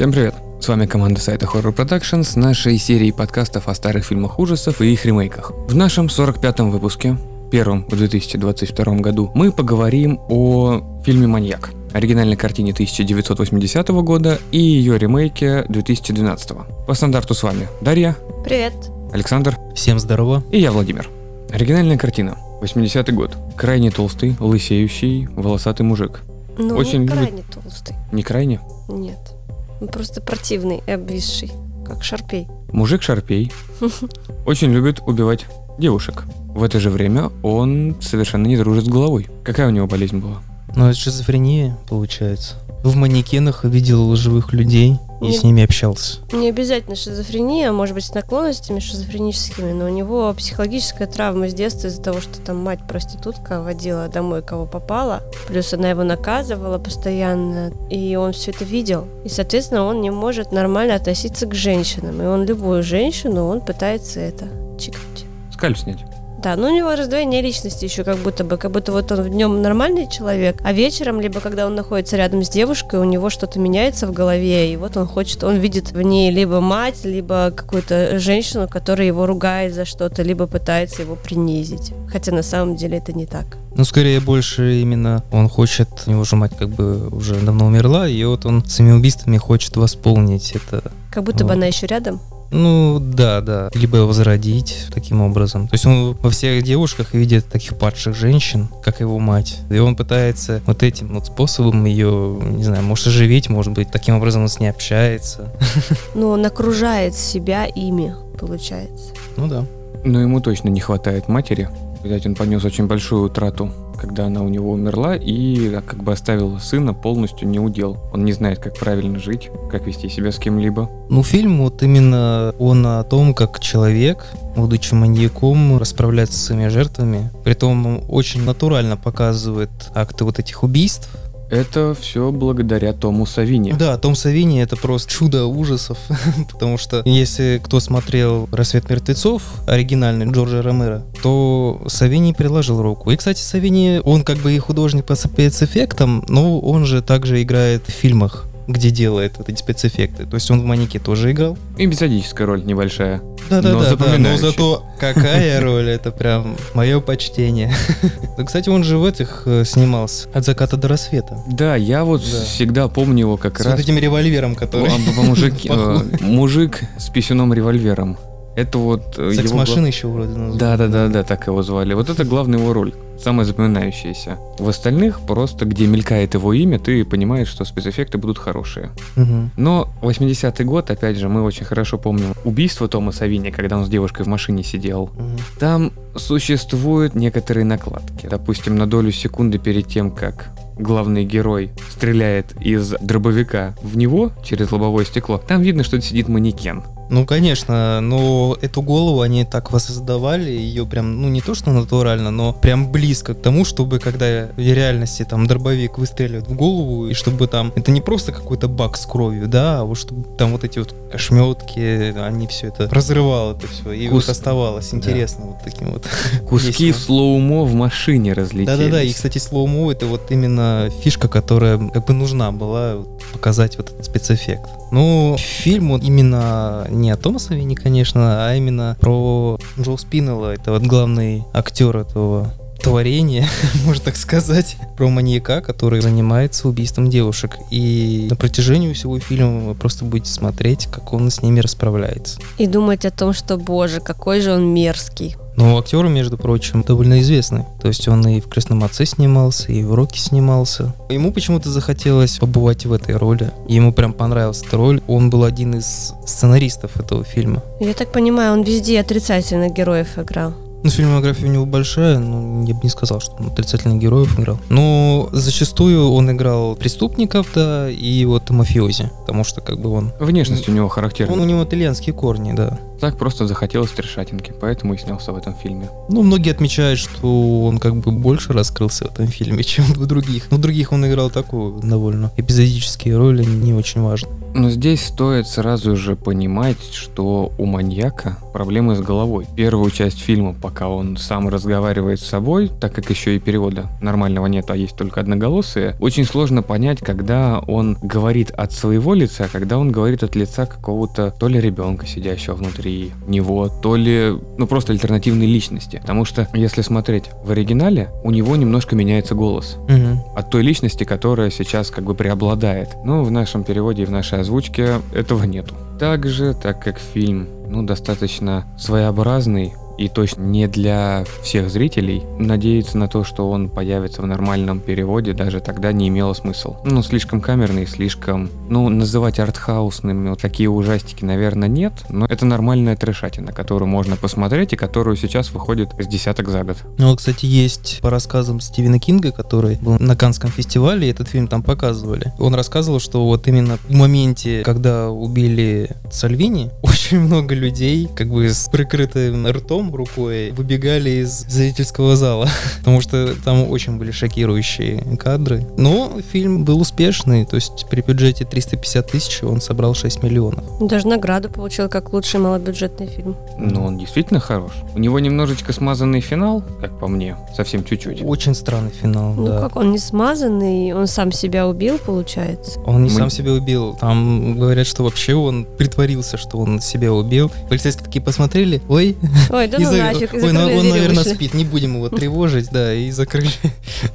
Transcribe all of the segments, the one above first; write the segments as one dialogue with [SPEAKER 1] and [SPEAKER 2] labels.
[SPEAKER 1] Всем привет! С вами команда сайта Horror Production с нашей серией подкастов о старых фильмах ужасов и их ремейках. В нашем 45-м выпуске, первом в 2022 году, мы поговорим о фильме «Маньяк», оригинальной картине 1980 года и ее ремейке 2012. По стандарту с вами Дарья,
[SPEAKER 2] Привет.
[SPEAKER 1] Александр
[SPEAKER 3] Всем здорово.
[SPEAKER 1] и я, Владимир. Оригинальная картина. 80-й год. Крайне толстый, лысеющий, волосатый мужик.
[SPEAKER 2] Ну,
[SPEAKER 1] Очень
[SPEAKER 2] он
[SPEAKER 1] любит-
[SPEAKER 2] крайне толстый.
[SPEAKER 1] Не крайне.
[SPEAKER 2] Нет. Он просто противный и обвисший, как шарпей.
[SPEAKER 1] Мужик Шарпей очень любит убивать девушек. В это же время он совершенно не дружит с головой. Какая у него болезнь была?
[SPEAKER 3] Ну, это шизофрения, получается. В манекенах видел живых людей и
[SPEAKER 2] Нет.
[SPEAKER 3] с ними общался.
[SPEAKER 2] Не обязательно шизофрения, а может быть с наклонностями шизофреническими, но у него психологическая травма с детства из-за того, что там мать проститутка водила домой кого попала, плюс она его наказывала постоянно, и он все это видел. И, соответственно, он не может нормально относиться к женщинам, и он любую женщину, он пытается это чикнуть.
[SPEAKER 1] Скальп снять.
[SPEAKER 2] Да, но у него раздвоение личности еще как будто бы, как будто вот он в днем нормальный человек, а вечером, либо когда он находится рядом с девушкой, у него что-то меняется в голове, и вот он хочет, он видит в ней либо мать, либо какую-то женщину, которая его ругает за что-то, либо пытается его принизить. Хотя на самом деле это не так.
[SPEAKER 3] Ну, скорее, больше именно он хочет, у него же мать как бы уже давно умерла, и вот он своими убийствами хочет восполнить это.
[SPEAKER 2] Как будто бы
[SPEAKER 3] Вот.
[SPEAKER 2] она еще рядом.
[SPEAKER 3] Ну, да, да. Либо возродить таким образом. То есть он во всех девушках видит таких падших женщин, как его мать. И он пытается вот этим вот способом ее, не знаю, может оживить, может быть, таким образом он с ней общается.
[SPEAKER 2] Но он окружает себя ими, получается.
[SPEAKER 3] Ну да.
[SPEAKER 1] Но ему точно не хватает матери. Видать, он понес очень большую утрату, когда она у него умерла, и а, как бы оставил сына полностью не удел. Он не знает, как правильно жить, как вести себя с кем-либо.
[SPEAKER 3] Ну, фильм вот именно он о том, как человек, будучи маньяком, расправляется со своими жертвами. Притом очень натурально показывает акты вот этих убийств.
[SPEAKER 1] Это все благодаря Тому Савине.
[SPEAKER 3] Да, Том Савини это просто чудо ужасов, потому что если кто смотрел «Рассвет мертвецов», оригинальный Джорджа Ромеро, то Савини приложил руку. И, кстати, Савини, он как бы и художник по спецэффектам, но он же также играет в фильмах где делает вот эти спецэффекты. То есть он в «Маньяке» тоже играл.
[SPEAKER 1] Эпизодическая роль небольшая.
[SPEAKER 3] Да, да,
[SPEAKER 1] Но
[SPEAKER 3] да, да, но
[SPEAKER 1] запоминающая.
[SPEAKER 3] зато какая роль, это прям мое почтение. Да, Кстати, он же в этих э, снимался от заката до рассвета.
[SPEAKER 1] Да, я вот
[SPEAKER 3] Да.
[SPEAKER 1] всегда помню его как
[SPEAKER 3] С
[SPEAKER 1] раз
[SPEAKER 3] вот этим револьвером, который...
[SPEAKER 1] Мужик, э, мужик с писюном револьвером. Это вот э,
[SPEAKER 3] Секс-машина еще вроде
[SPEAKER 1] гла-
[SPEAKER 3] назвали.
[SPEAKER 1] Да, да, да, да, так его звали. Вот это главная его роль, самая запоминающаяся. В остальных просто, где мелькает его имя, ты понимаешь, что спецэффекты будут хорошие.
[SPEAKER 3] Мгм.
[SPEAKER 1] Но 80-й год, опять же, мы очень хорошо помним убийство Тома Савини, когда он с девушкой в машине сидел.
[SPEAKER 3] Мгм.
[SPEAKER 1] Там существуют некоторые накладки. Допустим, на долю секунды перед тем, как главный герой стреляет из дробовика в него через лобовое стекло, там видно, что сидит манекен.
[SPEAKER 3] Ну, конечно, но эту голову они так воссоздавали, ее прям, ну, не то что натурально, но прям близко к тому, чтобы когда в реальности там дробовик выстреливает в голову, и чтобы там, это не просто какой-то бак с кровью, да, а вот чтобы там вот эти вот ошметки, они все это разрывало это все, и
[SPEAKER 1] Кус-
[SPEAKER 3] вот оставалось
[SPEAKER 1] Да.
[SPEAKER 3] интересно вот таким вот.
[SPEAKER 1] Куски
[SPEAKER 3] Весело.
[SPEAKER 1] слоумо в машине разлетелись.
[SPEAKER 3] Да-да-да, и, кстати, слоумо это вот именно фишка, которая как бы нужна была вот, показать вот этот спецэффект. Ну, фильм он именно не о Тома Савини, конечно, а именно про Джо Спиннелла, это вот главный актер этого творения, можно так сказать, про маньяка, который занимается убийством девушек. И на протяжении всего фильма вы просто будете смотреть, как он с ними расправляется.
[SPEAKER 2] И думать о том, что, боже, какой же он мерзкий.
[SPEAKER 3] Но актер, между прочим, довольно известный. То есть он и в «Крестном отце» снимался, и в «Роке» снимался. Ему почему-то захотелось побывать в этой роли. Ему прям понравилась эта роль. Он был один из сценаристов этого фильма.
[SPEAKER 2] Я так понимаю, он везде отрицательных героев играл.
[SPEAKER 3] Ну, фильмография у него большая, но я бы не сказал, что он отрицательных героев играл. Но зачастую он играл преступников, да, и вот мафиози. Потому что как бы он...
[SPEAKER 1] Внешность у него характерная.
[SPEAKER 3] Он у него итальянские корни, да.
[SPEAKER 1] Так просто захотелось трешатинки, поэтому и снялся в этом фильме.
[SPEAKER 3] Ну, многие отмечают, что он как бы больше раскрылся в этом фильме, чем в других. Но в других он играл такую довольно эпизодические роли, не очень важно.
[SPEAKER 1] Но здесь стоит сразу же понимать, что у маньяка проблемы с головой. Первую часть фильма, пока он сам разговаривает с собой, так как еще и перевода нормального нет, а есть только одноголосые, очень сложно понять, когда он говорит от своего лица, а когда он говорит от лица какого-то то ли ребенка, сидящего внутри него, то ли, ну, просто альтернативной личности. Потому что, если смотреть в оригинале, у него немножко меняется голос
[SPEAKER 3] Угу.
[SPEAKER 1] от той личности, которая сейчас как бы преобладает. Но в нашем переводе и в нашей озвучке этого нету. Также, так как фильм, ну, достаточно своеобразный, и точно не для всех зрителей, надеяться на то, что он появится в нормальном переводе, даже тогда не имело смысла. Ну, слишком камерный, слишком... Ну, называть артхаусными вот такие ужастики, наверное, нет, но это нормальная трешатина, которую можно посмотреть и которую сейчас выходит с десяток за год.
[SPEAKER 3] Ну, кстати, есть по рассказам Стивена Кинга, который был на Канском фестивале, этот фильм там показывали. Он рассказывал, что вот именно в моменте, когда убили Сальвини, очень много людей, как бы с прикрытым ртом, рукой, выбегали из зрительского зала, потому что там очень были шокирующие кадры. Но фильм был успешный, то есть при бюджете 350 тысяч он собрал 6 миллионов.
[SPEAKER 2] Даже награду получил как лучший малобюджетный фильм.
[SPEAKER 1] Но он действительно хорош. У него немножечко смазанный финал, как по мне, совсем чуть-чуть.
[SPEAKER 3] Очень странный финал,
[SPEAKER 2] Ну
[SPEAKER 3] да.
[SPEAKER 2] как, он не смазанный, он сам себя убил, получается.
[SPEAKER 3] Он не
[SPEAKER 1] Мы-
[SPEAKER 3] сам себя убил. Там говорят, что вообще он притворился, что он себя убил. Полицейские такие посмотрели, ой,
[SPEAKER 2] Ой, да ну
[SPEAKER 3] за-
[SPEAKER 2] нафиг, и
[SPEAKER 3] ой, ну, он,
[SPEAKER 2] и
[SPEAKER 3] наверное, спит, не будем его тревожить, да, и закрыли.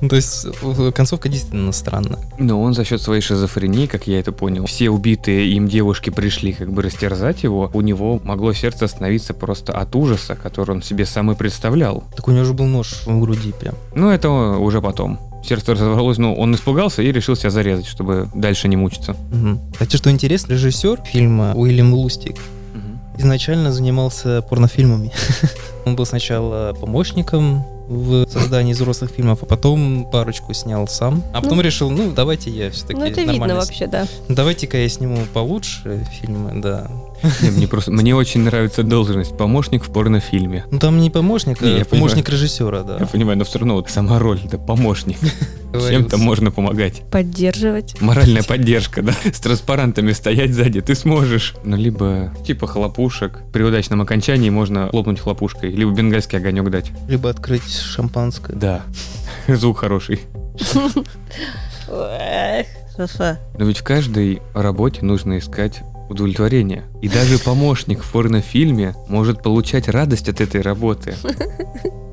[SPEAKER 3] Ну, То есть в- концовка действительно странная.
[SPEAKER 1] Но он за счет своей шизофрении, как я это понял, все убитые им девушки пришли как бы растерзать его, у него могло сердце остановиться просто от ужаса, который он себе сам и представлял.
[SPEAKER 3] Так у него же был нож в груди прям.
[SPEAKER 1] Но это уже потом. Сердце разорвалось, ну, он испугался и решил себя зарезать, чтобы дальше не мучиться.
[SPEAKER 3] Мгм. Кстати, что интересно, режиссер фильма Уильям Лустик изначально занимался порнофильмами. Он был сначала помощником в создании взрослых фильмов, а потом парочку снял сам. А потом
[SPEAKER 2] Ну.
[SPEAKER 3] решил, ну, давайте я все-таки
[SPEAKER 2] Ну это видно вообще, да.
[SPEAKER 3] Давайте-ка я сниму получше фильмы, да.
[SPEAKER 1] Не, мне просто, мне очень нравится должность помощник в порнофильме.
[SPEAKER 3] Ну там не помощник,
[SPEAKER 1] Не,
[SPEAKER 3] а помощник режиссера, да.
[SPEAKER 1] Я понимаю, но все равно вот сама роль, это помощник. Чем-то можно помогать.
[SPEAKER 2] Поддерживать.
[SPEAKER 1] Моральная поддержка, да? С транспарантами стоять сзади, ты сможешь. Ну, либо типа хлопушек. При удачном окончании можно хлопнуть хлопушкой, либо бенгальский огонек дать.
[SPEAKER 3] Либо открыть шампанское.
[SPEAKER 1] Да, звук хороший. Но ведь в каждой работе нужно искать удовлетворение. И даже помощник в порнофильме может получать радость от этой работы.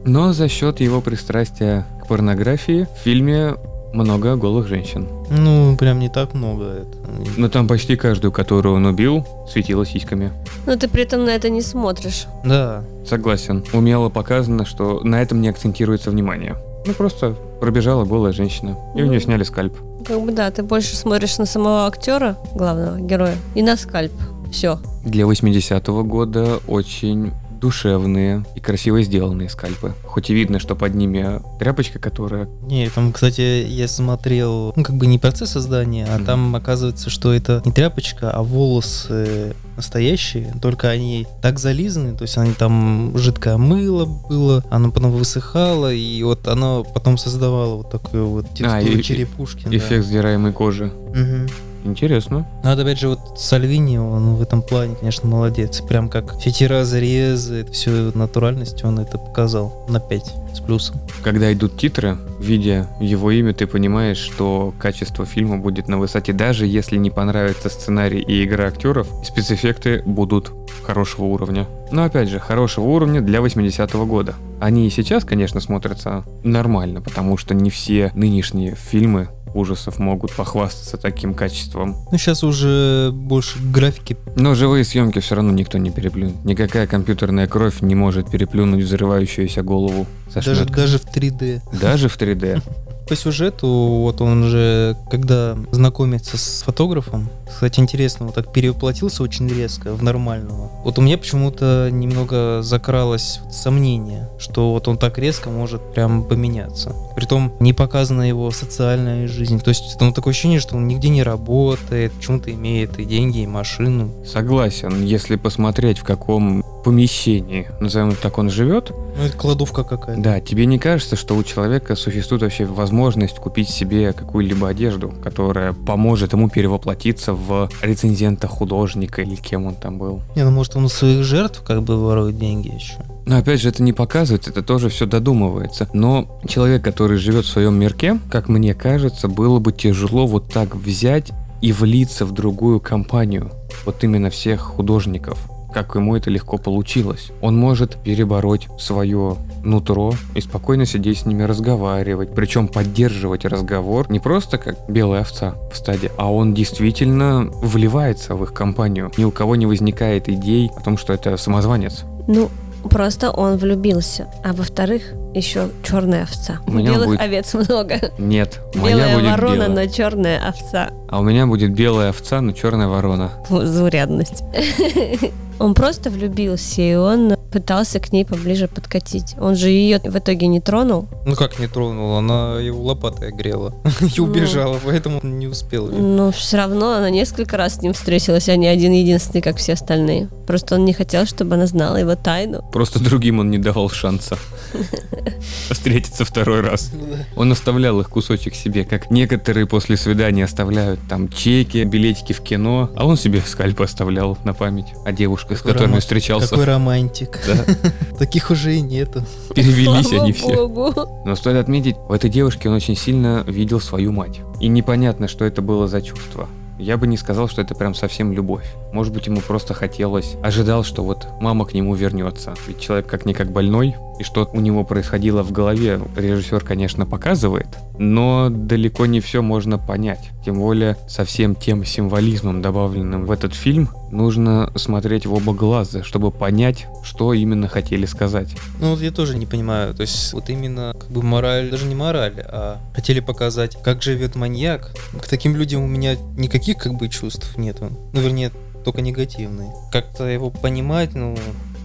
[SPEAKER 1] Но за счет его пристрастия к порнографии в фильме много голых женщин.
[SPEAKER 3] Ну, прям не так много. Это.
[SPEAKER 1] Но там почти каждую, которую он убил, светила сиськами.
[SPEAKER 2] Но ты при этом на это не смотришь.
[SPEAKER 3] Да.
[SPEAKER 1] Согласен. Умело показано, что на этом не акцентируется внимание. Ну просто пробежала голая женщина, и у нее сняли скальп.
[SPEAKER 2] Как бы да, ты больше смотришь на самого актера, главного героя, и на скальп. Все.
[SPEAKER 1] Для 80-го года очень душевные и красиво сделанные скальпы. Хоть и видно, что под ними тряпочка, которая...
[SPEAKER 3] Не, там, кстати, я смотрел, ну, как бы не процесс создания, а
[SPEAKER 1] Мгм.
[SPEAKER 3] там оказывается, что это не тряпочка, а волосы настоящие, только они так зализаны, то есть они там жидкое мыло было, оно потом высыхало, и вот оно потом создавало вот такую вот текстуру
[SPEAKER 1] А,
[SPEAKER 3] черепушки. да.
[SPEAKER 1] Эффект сдираемой кожи.
[SPEAKER 3] Мгм.
[SPEAKER 1] Интересно.
[SPEAKER 3] Ну, вот опять же, вот Сальвини, он в этом плане, конечно, молодец. Прям как все эти разрезы, всю натуральность он это показал на 5 с плюсом.
[SPEAKER 1] Когда идут титры, видя его имя, ты понимаешь, что качество фильма будет на высоте, даже если не понравится сценарий и игра актеров, спецэффекты будут хорошего уровня. Но опять же, хорошего уровня для 80-го года. Они и сейчас, конечно, смотрятся нормально, потому что не все нынешние фильмы ужасов могут похвастаться таким качеством.
[SPEAKER 3] Ну, сейчас уже больше графики.
[SPEAKER 1] Но живые съемки все равно никто не переплюнет. Никакая компьютерная кровь не может переплюнуть взрывающуюся голову со
[SPEAKER 3] Даже,
[SPEAKER 1] шметкой.
[SPEAKER 3] даже в 3D.
[SPEAKER 1] Даже в 3D.
[SPEAKER 3] По сюжету, вот он же, когда знакомится с фотографом, кстати, интересно, вот так перевоплотился очень резко в нормального. Вот у меня почему-то немного закралось сомнение, что вот он так резко может прям поменяться. Притом не показана его социальная жизнь. То есть ну, такое ощущение, что он нигде не работает, почему-то имеет и деньги, и машину.
[SPEAKER 1] Согласен, если посмотреть, в каком помещении, назовем так, он живет.
[SPEAKER 3] Ну, это кладовка какая-то.
[SPEAKER 1] Да, тебе не кажется, что у человека существует вообще возможность купить себе какую-либо одежду, которая поможет ему перевоплотиться в рецензента художника или кем он там был?
[SPEAKER 3] Не, ну может он у своих жертв как бы ворует деньги еще.
[SPEAKER 1] Но опять же, это не показывается, это тоже все додумывается. Но человек, который живет в своем мирке, как мне кажется, было бы тяжело вот так взять и влиться в другую компанию. Вот именно всех художников как ему это легко получилось. Он может перебороть свое нутро и спокойно сидеть с ними разговаривать, причем поддерживать разговор не просто как белая овца в стаде, а он действительно вливается в их компанию. Ни у кого не возникает идей о том, что это самозванец.
[SPEAKER 2] Ну, Просто он влюбился. А во-вторых, еще черная овца.
[SPEAKER 1] У меня
[SPEAKER 2] Белых
[SPEAKER 1] будет-
[SPEAKER 2] овец много.
[SPEAKER 1] Нет,
[SPEAKER 2] Белая
[SPEAKER 1] будет
[SPEAKER 2] ворона,
[SPEAKER 1] белая.
[SPEAKER 2] но черная овца.
[SPEAKER 1] А у меня будет белая овца, но черная ворона.
[SPEAKER 2] Заурядность. Он просто влюбился, и он пытался к ней поближе подкатить. Он же ее в итоге не тронул.
[SPEAKER 3] Ну как не тронула, она его лопатой огрела и
[SPEAKER 2] Ну.
[SPEAKER 3] убежала, поэтому он не успел. её.
[SPEAKER 2] Но все равно она несколько раз с ним встретилась, а не один единственный, как все остальные. Просто он не хотел, чтобы она знала его тайну.
[SPEAKER 1] Просто другим он не давал шанса встретиться второй раз. Он оставлял их кусочек себе, как некоторые после свидания оставляют там чеки, билетики в кино, а он себе скальпы оставлял на память о девушках, с
[SPEAKER 3] Какой
[SPEAKER 1] которыми
[SPEAKER 3] рома-
[SPEAKER 1] встречался.
[SPEAKER 3] Какой романтик.
[SPEAKER 1] Да,
[SPEAKER 3] Таких уже и нету.
[SPEAKER 1] перевелись
[SPEAKER 2] Слава
[SPEAKER 1] они все.
[SPEAKER 2] богу.
[SPEAKER 1] Но стоит отметить, в этой девушке он очень сильно видел свою мать. И непонятно, что это было за чувство. Я бы не сказал, что это прям совсем любовь. Может быть, ему просто хотелось, ожидал, что вот мама к нему вернется. Ведь человек как-никак больной, и что у него происходило в голове, режиссер, конечно, показывает, но далеко не все можно понять. Тем более, со всем тем символизмом, добавленным в этот фильм, нужно смотреть в оба глаза, чтобы понять, что именно хотели сказать.
[SPEAKER 3] Ну вот я тоже не понимаю, то есть вот именно как бы мораль, даже не мораль, а хотели показать, как живет маньяк. К таким людям у меня никаких как бы чувств нету. Ну вернее, только негативные. Как-то его понимать, ну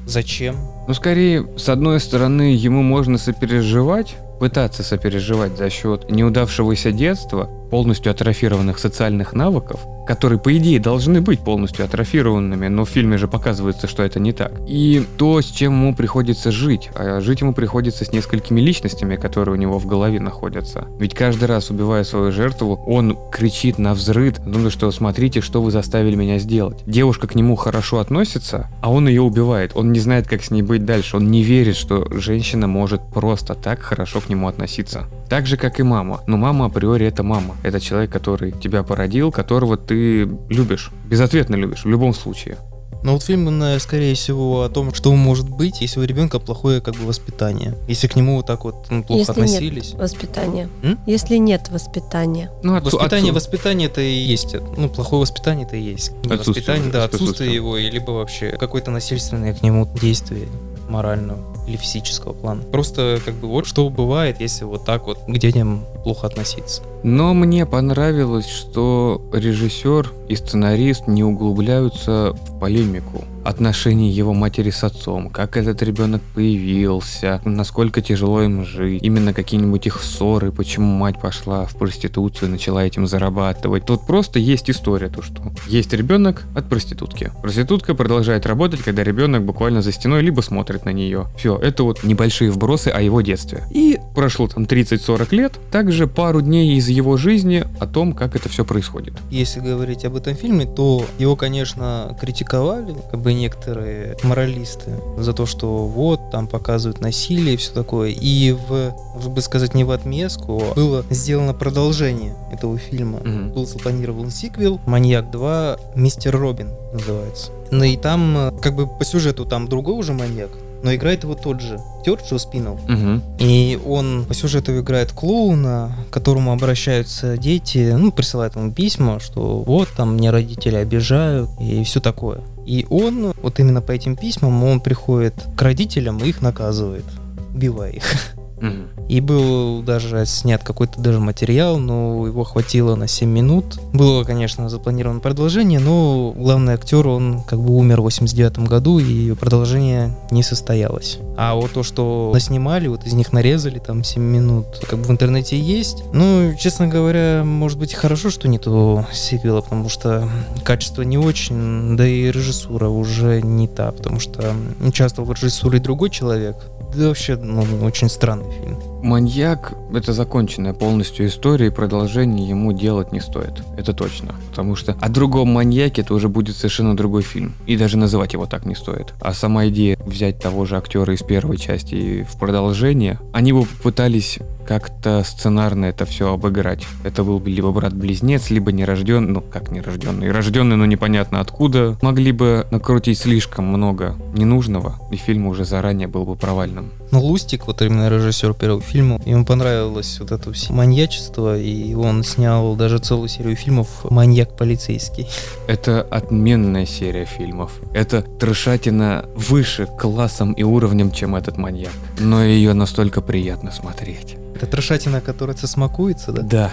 [SPEAKER 3] зачем?
[SPEAKER 1] Ну, скорее, с одной стороны, ему можно сопереживать, пытаться сопереживать за счет неудавшегося детства, полностью атрофированных социальных навыков, которые, по идее, должны быть полностью атрофированными, но в фильме же показывается, что это не так. И то, с чем ему приходится жить. А жить ему приходится с несколькими личностями, которые у него в голове находятся. Ведь каждый раз, убивая свою жертву, он кричит на взрыв, думая, что смотрите, что вы заставили меня сделать. Девушка к нему хорошо относится, а он ее убивает. Он не знает, как с ней быть дальше. Он не верит, что женщина может просто так хорошо к нему относиться. Так же, как и мама. Но мама априори это мама. Это человек, который тебя породил, которого ты любишь. Безответно любишь, в любом случае.
[SPEAKER 3] Но вот фильм, наверное, скорее всего, о том, что может быть, если у ребенка плохое как бы воспитание. Если к нему вот так вот ну, плохо
[SPEAKER 2] Если нет
[SPEAKER 3] относились.
[SPEAKER 2] Воспитание.
[SPEAKER 3] М?
[SPEAKER 2] Если нет воспитания.
[SPEAKER 1] Ну, отцу-
[SPEAKER 3] Воспитание,
[SPEAKER 1] отцу-
[SPEAKER 3] воспитание это и есть. Ну, плохое воспитание это и есть.
[SPEAKER 1] Отсутствие,
[SPEAKER 3] воспитание, да,
[SPEAKER 1] отсутствие.
[SPEAKER 3] отсутствие его, и либо вообще какое-то насильственное к нему действие морального или физического плана. Просто как бы вот что бывает, если вот так вот к детям плохо относиться.
[SPEAKER 1] Но мне понравилось, что режиссер и сценарист не углубляются в полемику отношений его матери с отцом, как этот ребенок появился, насколько тяжело им жить, именно какие-нибудь их ссоры, почему мать пошла в проституцию, начала этим зарабатывать. Тут просто есть история, то что есть ребенок от проститутки. Проститутка продолжает работать, когда ребенок буквально за стеной либо смотрит на нее. Все, это вот небольшие вбросы о его детстве. И прошло там 30-40 лет, также пару дней из его жизни о том, как это все происходит.
[SPEAKER 3] Если говорить об этом фильме, то его, конечно, критиковали, как бы некоторые моралисты, за то, что вот, там показывают насилие и все такое. И в, можно бы сказать, не в отместку, было сделано продолжение этого фильма.
[SPEAKER 1] Мгм.
[SPEAKER 3] Был запланирован сиквел «Маньяк 2. Мистер Робин» называется. Ну и там, э, как бы по сюжету, там другой уже маньяк, но играет его тот же актер Джо Спиннелл.
[SPEAKER 1] Мгм.
[SPEAKER 3] И он по сюжету играет клоуна, к которому обращаются дети, ну, присылают ему письма, что вот, там, мне родители обижают и все такое. И он, вот именно по этим письмам, он приходит к родителям и их наказывает, убивая их.
[SPEAKER 1] Мгм.
[SPEAKER 3] И был даже снят какой-то даже материал, но его хватило на 7 минут. Было, конечно, запланировано продолжение, но главный актер, он как бы умер в 89 году, и продолжение не состоялось. А вот то, что наснимали, вот из них нарезали там 7 минут, как бы в интернете есть. Ну, честно говоря, может быть хорошо, что нету сиквела, потому что качество не очень, да и режиссура уже не та, потому что участвовал в режиссуре другой человек. Да вообще, ну, очень странный фильм.
[SPEAKER 1] Маньяк — это законченная полностью история, и продолжение ему делать не стоит. Это точно. Потому что о другом маньяке это уже будет совершенно другой фильм. И даже называть его так не стоит. А сама идея взять того же актера из первой части и в продолжение, они бы попытались как-то сценарно это все обыграть. Это был бы либо брат-близнец, либо нерожденный, ну как нерожденный, рожденный, но непонятно откуда. Могли бы накрутить слишком много ненужного, и фильм уже заранее был бы провальным.
[SPEAKER 3] Ну, Лустик, вот именно режиссер первого фильма, ему понравилось вот это все маньячество, и он снял даже целую серию фильмов «Маньяк полицейский».
[SPEAKER 1] Это отменная серия фильмов. Это трешатина выше классом и уровнем, чем этот маньяк. Но ее настолько приятно смотреть.
[SPEAKER 3] Это трешатина, которая смакуется, да?
[SPEAKER 1] Да.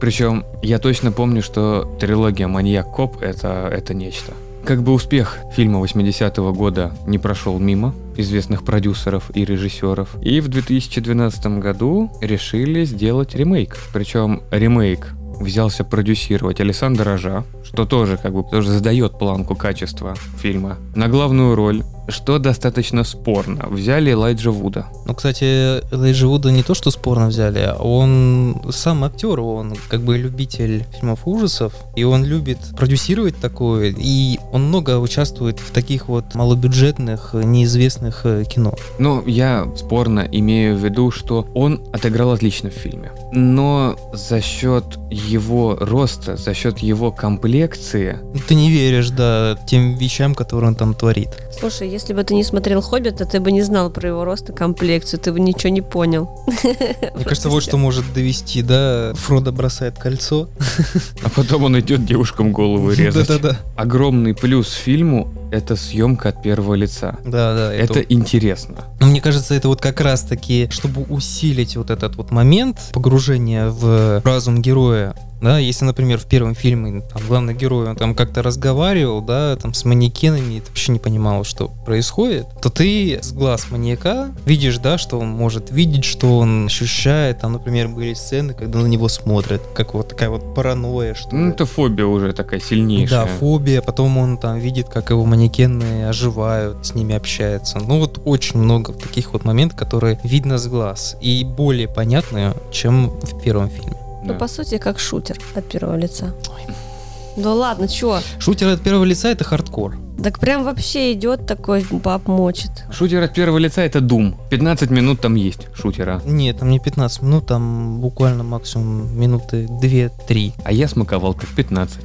[SPEAKER 1] Причем я точно помню, что трилогия «Маньяк-коп» это, это нечто. Как бы успех фильма 80-го года не прошел мимо известных продюсеров и режиссеров. И в 2012 году решили сделать ремейк. Причем ремейк взялся продюсировать Александр Рожа, что тоже как бы тоже задает планку качества фильма. На главную роль, что достаточно спорно, взяли Элайджа Вуда.
[SPEAKER 3] Ну, кстати, Элайджа Вуда не то, что спорно взяли, а он сам актер, он как бы любитель фильмов ужасов, и он любит продюсировать такое, и он много участвует в таких вот малобюджетных, неизвестных э, кино.
[SPEAKER 1] Ну, я спорно имею в виду, что он отыграл отлично в фильме. Но за счет его роста, за счет его комплекции,
[SPEAKER 3] Ты не веришь, да, тем вещам, которые он там творит.
[SPEAKER 2] Слушай, если бы ты не смотрел «Хоббита», ты бы не знал про его рост и комплекцию, ты бы ничего не понял.
[SPEAKER 3] Мне кажется, вот что может довести, да, Фродо бросает кольцо.
[SPEAKER 1] а потом он идет девушкам голову резать.
[SPEAKER 3] Да-да-да.
[SPEAKER 1] Огромный плюс фильму — это съемка от первого лица.
[SPEAKER 3] Да-да,
[SPEAKER 1] Это интересно.
[SPEAKER 3] Но мне кажется, это вот как раз таки, чтобы усилить вот этот вот момент погружения в разум героя, да, если, например, в первом фильме там, главный герой, он там как-то разговаривал, да, там с манекенами, и ты вообще не понимал, что происходит, то ты с глаз маньяка видишь, да, что он может видеть, что он ощущает, там, например, были сцены, когда на него смотрят, как вот такая вот паранойя, что
[SPEAKER 1] Ну, это фобия уже такая сильнейшая.
[SPEAKER 3] Да, фобия, потом он там видит, как его манекены оживают, с ними общается. Ну вот очень много таких вот моментов, которые видно с глаз и более понятны, чем в первом фильме.
[SPEAKER 2] Ну,
[SPEAKER 1] Да.
[SPEAKER 2] по сути, как шутер от первого лица. Да ладно, чё?
[SPEAKER 3] Шутер от первого лица это хардкор.
[SPEAKER 2] Так прям вообще идет такой баб мочит.
[SPEAKER 1] Шутер от первого лица — это Doom. 15 минут там есть шутера.
[SPEAKER 3] Нет, там не 15 минут, там буквально максимум минуты 2-3.
[SPEAKER 1] А я смаковал как 15.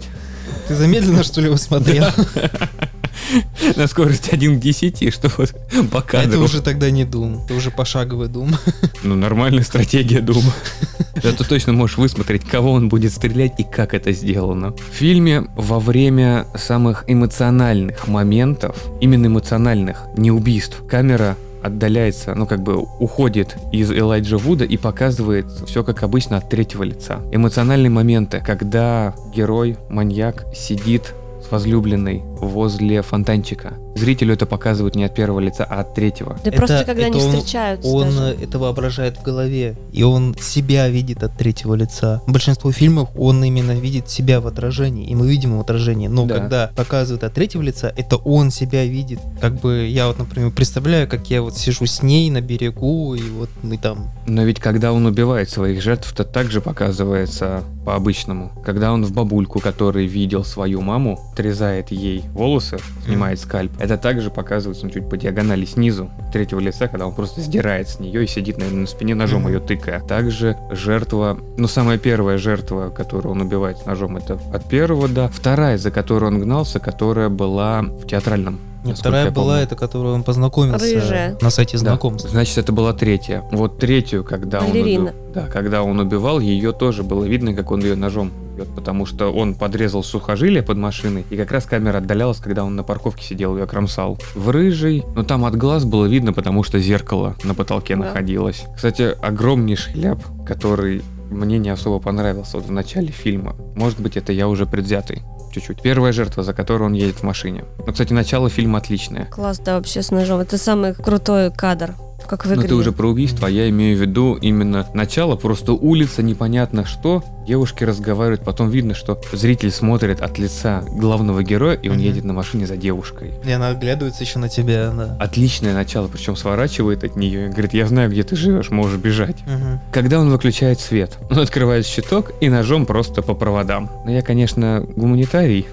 [SPEAKER 3] Ты замедленно, что ли, его смотрел?
[SPEAKER 1] На скорости 1 к 10, что вот по
[SPEAKER 3] Это
[SPEAKER 1] кадру.
[SPEAKER 3] уже тогда не Дум, это уже пошаговый Дум.
[SPEAKER 1] Ну, нормальная стратегия Дума. Да ты точно можешь высмотреть, кого он будет стрелять и как это сделано. В фильме во время самых эмоциональных моментов, именно эмоциональных, не убийств, камера отдаляется, ну как бы уходит из Элайджа Вуда и показывает все как обычно от третьего лица. Эмоциональные моменты, когда герой, маньяк сидит с возлюбленной возле фонтанчика. Зрителю это показывают не от первого лица, а от третьего.
[SPEAKER 2] Да
[SPEAKER 3] Это-
[SPEAKER 2] просто когда
[SPEAKER 3] это
[SPEAKER 2] они
[SPEAKER 3] он-
[SPEAKER 2] встречаются
[SPEAKER 3] Он
[SPEAKER 2] даже.
[SPEAKER 3] это воображает в голове, и он себя видит от третьего лица. Большинство фильмов он именно видит себя в отражении, и мы видим его отражение. Но
[SPEAKER 1] Да.
[SPEAKER 3] когда показывают от третьего лица, это он себя видит. Как бы я вот, например, представляю, как я вот сижу с ней на берегу, и вот мы там...
[SPEAKER 1] Но ведь когда он убивает своих жертв, то также показывается по-обычному. Когда он в бабульку, который видел свою маму, отрезает ей волосы, снимает скальп, это также показывается ну, чуть по диагонали снизу третьего лица, когда он просто сдирает с нее и сидит наверное, на спине ножом ее тыкая. Также жертва, ну самая первая жертва, которую он убивает ножом, это от первого, да. Вторая, за которой он гнался, которая была в театральном.
[SPEAKER 3] Нет, вторая была
[SPEAKER 1] помню.
[SPEAKER 3] это, которую он познакомился
[SPEAKER 2] Рыжая.
[SPEAKER 3] на сайте
[SPEAKER 1] Да.
[SPEAKER 3] знакомств.
[SPEAKER 1] Значит, это была третья. Вот третью, когда он,
[SPEAKER 2] Балерина.
[SPEAKER 1] уби- да, когда он убивал, ее тоже было видно, как он ее ножом потому что он подрезал сухожилие под машиной, и как раз камера отдалялась, когда он на парковке сидел, ее кромсал. В рыжий, но там от глаз было видно, потому что зеркало на потолке
[SPEAKER 2] Да.
[SPEAKER 1] находилось. Кстати, огромнейший ляп, который мне не особо понравился вот в начале фильма. Может быть, это я уже предвзятый. Чуть-чуть. Первая жертва, за которую он едет в машине. Ну, кстати, начало фильма отличное.
[SPEAKER 2] Класс, да, вообще с ножом. Это самый крутой кадр, как в
[SPEAKER 1] Но
[SPEAKER 2] игре.
[SPEAKER 1] Ну, ты уже про убийство, а я имею в виду именно начало, просто улица, непонятно что, девушки разговаривают, потом видно, что зритель смотрит от лица главного героя, и он
[SPEAKER 3] Мгм.
[SPEAKER 1] едет на машине за девушкой.
[SPEAKER 3] И она оглядывается еще на тебя, да.
[SPEAKER 1] Отличное начало, причем сворачивает от нее и говорит, я знаю, где ты живешь, можешь бежать.
[SPEAKER 3] Мгм.
[SPEAKER 1] Когда он выключает свет, он открывает щиток и ножом просто по проводам. Ну, я, конечно, гуманитарий,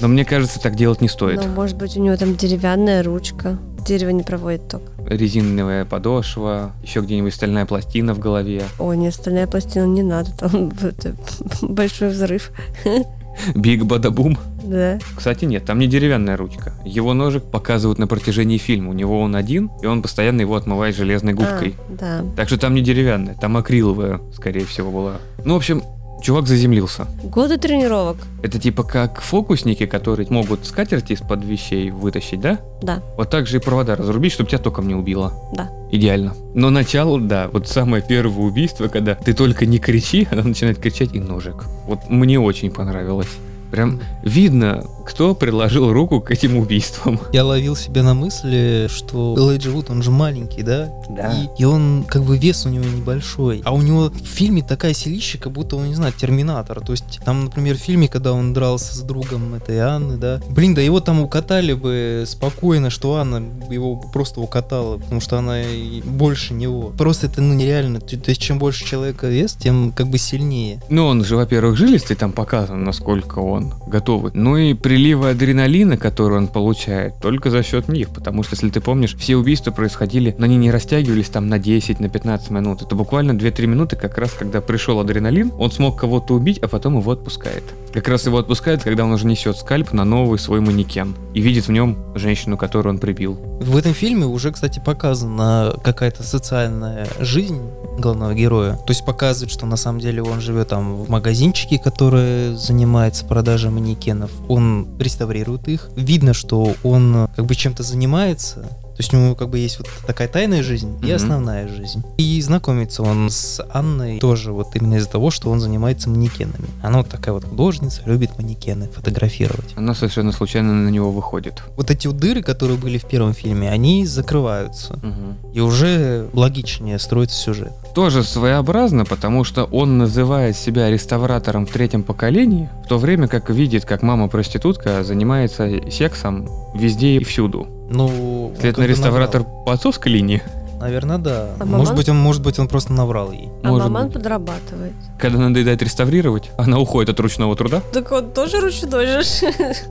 [SPEAKER 1] но мне кажется, так делать не стоит.
[SPEAKER 2] Ну, может быть, у него там деревянная ручка. Дерево не проводит ток.
[SPEAKER 1] Резиновая подошва, еще где-нибудь стальная пластина в голове.
[SPEAKER 2] Ой, не остальная пластина не надо, там большой взрыв.
[SPEAKER 1] Биг бадабум.
[SPEAKER 2] Да.
[SPEAKER 1] Кстати, нет, там не деревянная ручка. Его ножик показывают на протяжении фильма. У него он один, и он постоянно его отмывает железной губкой.
[SPEAKER 2] А, да.
[SPEAKER 1] Так что там не деревянная, там акриловая, скорее всего, была. Ну, в общем, чувак заземлился.
[SPEAKER 2] Годы тренировок.
[SPEAKER 1] Это типа как фокусники, которые могут скатерти из-под вещей вытащить, да?
[SPEAKER 2] Да.
[SPEAKER 1] Вот так же и провода разрубить, чтобы тебя током не убило.
[SPEAKER 2] Да.
[SPEAKER 1] Идеально. Но начало, да, вот самое первое убийство, когда ты только не кричи, она начинает кричать и ножик. Вот мне очень понравилось. Прям видно, кто приложил руку к этим убийствам.
[SPEAKER 3] Я ловил себя на мысли, что Элайджа Вуд, он же маленький, да?
[SPEAKER 1] Да.
[SPEAKER 3] И, и он, как бы, вес у него небольшой. А у него в фильме такая силища, как будто он, не знаю, терминатор. То есть, там, например, в фильме, когда он дрался с другом этой Анны, да. Блин, да его там укатали бы спокойно, что Анна его просто укатала, потому что она и больше него. Просто это, ну, нереально. То, то есть, чем больше человека вес, тем, как бы, сильнее.
[SPEAKER 1] Ну, он же, во-первых, жилистый, там показано, насколько он готовый. Ну и приливы адреналина, который он получает, только за счет них. Потому что, если ты помнишь, все убийства происходили, но они не растягивались там на 10, на 15 минут. Это буквально 2-3 минуты, как раз когда пришел адреналин, он смог кого-то убить, а потом его отпускает. Как раз его отпускает, когда он уже несет скальп на новый свой манекен. И видит в нем женщину, которую он прибил.
[SPEAKER 3] В этом фильме уже, кстати, показана какая-то социальная жизнь главного героя. То есть показывает, что на самом деле он живет там в магазинчике, который занимается продажей манекенов. Он реставрирует их. Видно, что он э, как бы чем-то занимается. То есть у него как бы есть вот такая тайная жизнь и
[SPEAKER 1] Мгм.
[SPEAKER 3] основная жизнь. И знакомится он с Анной тоже вот именно из-за того, что он занимается манекенами. Она вот такая вот художница, любит манекены фотографировать.
[SPEAKER 1] Она совершенно случайно на него выходит.
[SPEAKER 3] Вот эти вот дыры, которые были в первом фильме, они закрываются.
[SPEAKER 1] Мгм.
[SPEAKER 3] И уже логичнее строится сюжет.
[SPEAKER 1] Тоже своеобразно, потому что он называет себя реставратором в третьем поколении, в то время как видит, как мама-проститутка занимается сексом везде и всюду.
[SPEAKER 3] Ну,
[SPEAKER 1] Следовательно, реставратор по отцовской линии.
[SPEAKER 3] Наверное, да.
[SPEAKER 2] А
[SPEAKER 3] может
[SPEAKER 2] маман?
[SPEAKER 3] быть, он, может быть, он просто наврал ей.
[SPEAKER 2] А
[SPEAKER 1] Может
[SPEAKER 2] маман
[SPEAKER 1] быть.
[SPEAKER 2] подрабатывает.
[SPEAKER 1] Когда надоедает реставрировать, она уходит от ручного труда.
[SPEAKER 2] Так он тоже ручной же.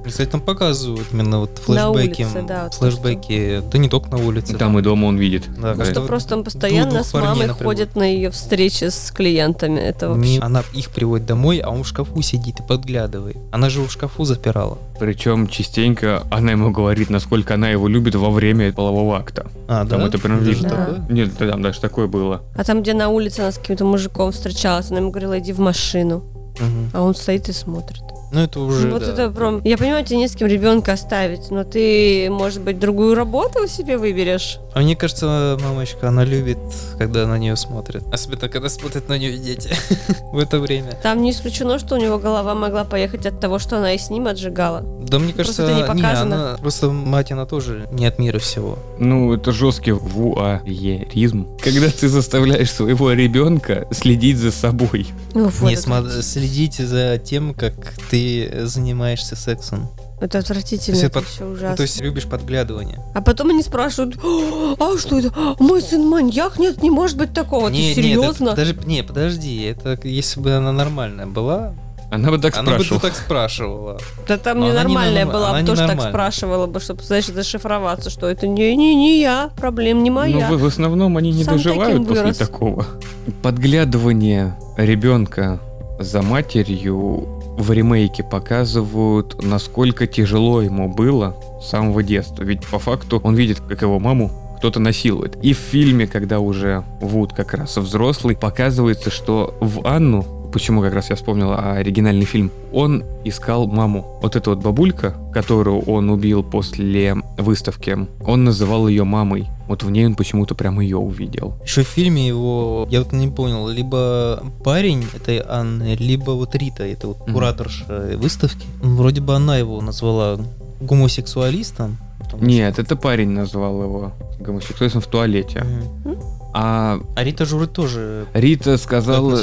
[SPEAKER 3] Кстати, там показывают именно вот флешбеки.
[SPEAKER 2] улице, да, вот
[SPEAKER 3] флешбеки. Да не только на улице.
[SPEAKER 1] Там и дома он видит.
[SPEAKER 3] Да,
[SPEAKER 1] Да.
[SPEAKER 3] что
[SPEAKER 2] Просто он постоянно с
[SPEAKER 3] парней,
[SPEAKER 2] мамой
[SPEAKER 3] например.
[SPEAKER 2] ходит на ее встречи с клиентами. Это вообще...
[SPEAKER 3] Не- Она их приводит домой, а он в шкафу сидит и подглядывает. Она же его в шкафу запирала.
[SPEAKER 1] Причем частенько она ему говорит, насколько она его любит во время полового акта.
[SPEAKER 3] А,
[SPEAKER 1] Там
[SPEAKER 3] да?
[SPEAKER 1] это прям видно.
[SPEAKER 2] Да.
[SPEAKER 1] Нет, там даже такое было.
[SPEAKER 2] А там, где на улице она с каким-то мужиком встречалась, она ему говорила, иди в машину.
[SPEAKER 3] Мгм.
[SPEAKER 2] А он стоит и смотрит.
[SPEAKER 3] Ну, это уже,
[SPEAKER 2] вот
[SPEAKER 3] да.
[SPEAKER 2] это прям... Я понимаю, тебе не с кем ребенка оставить, но ты, может быть, другую работу себе выберешь.
[SPEAKER 3] А мне кажется, мамочка, она любит, когда на нее смотрят. Особенно, когда смотрят на нее дети в это время.
[SPEAKER 2] Там не исключено, что у него голова могла поехать от того, что она и с ним отжигала.
[SPEAKER 3] Да мне
[SPEAKER 2] Просто
[SPEAKER 3] кажется,
[SPEAKER 2] это не показано.
[SPEAKER 3] она, просто мать, она тоже не от мира всего.
[SPEAKER 1] Ну, это жесткий вуайеризм. Когда ты заставляешь своего ребенка следить за собой.
[SPEAKER 2] Ну, вот
[SPEAKER 3] не смо- следите за тем, как ты занимаешься сексом.
[SPEAKER 2] это отвратительно,
[SPEAKER 3] То есть
[SPEAKER 2] это
[SPEAKER 3] это
[SPEAKER 2] еще
[SPEAKER 3] Ну,
[SPEAKER 2] ужасно.
[SPEAKER 3] то есть любишь подглядывание.
[SPEAKER 2] А потом они спрашивают, а что это? Мой сын маньяк? Нет, не может быть такого.
[SPEAKER 3] не,
[SPEAKER 2] Ты
[SPEAKER 3] не, это-
[SPEAKER 2] серьезно?
[SPEAKER 3] подожди, не, подожди, это если бы она нормальная была,
[SPEAKER 1] Она бы так
[SPEAKER 3] она бы
[SPEAKER 1] спрашивала.
[SPEAKER 3] так спрашивала.
[SPEAKER 2] Да там
[SPEAKER 3] Но она
[SPEAKER 2] ненормальная
[SPEAKER 3] не
[SPEAKER 2] была,
[SPEAKER 3] она
[SPEAKER 2] бы тоже так спрашивала бы, чтобы, знаешь, зашифроваться, что это не, не, не я, проблем не
[SPEAKER 1] Ну,
[SPEAKER 2] моя.
[SPEAKER 1] вы- в основном они не
[SPEAKER 2] Сам
[SPEAKER 1] доживают после
[SPEAKER 2] вырос.
[SPEAKER 1] такого. Подглядывание ребенка за матерью в ремейке показывают, насколько тяжело ему было с самого детства. Ведь по факту он видит, как его маму кто-то насилует. И в фильме, когда уже Вуд как раз взрослый, показывается, что в Анну почему как раз я вспомнил оригинальный фильм. Он искал маму. Вот эта вот бабулька, которую он убил после выставки, он называл ее мамой. Вот в ней он почему-то прям ее увидел.
[SPEAKER 3] Еще в фильме его, я вот не понял, либо парень этой Анны, либо вот Рита, это вот кураторша выставки. Вроде бы она его назвала гомосексуалистом.
[SPEAKER 1] Нет, это парень назвал его гомосексуалистом в
[SPEAKER 3] что-
[SPEAKER 1] туалете.
[SPEAKER 3] Мгм.
[SPEAKER 1] А
[SPEAKER 3] А Рита Журы тоже
[SPEAKER 1] Рита сказала,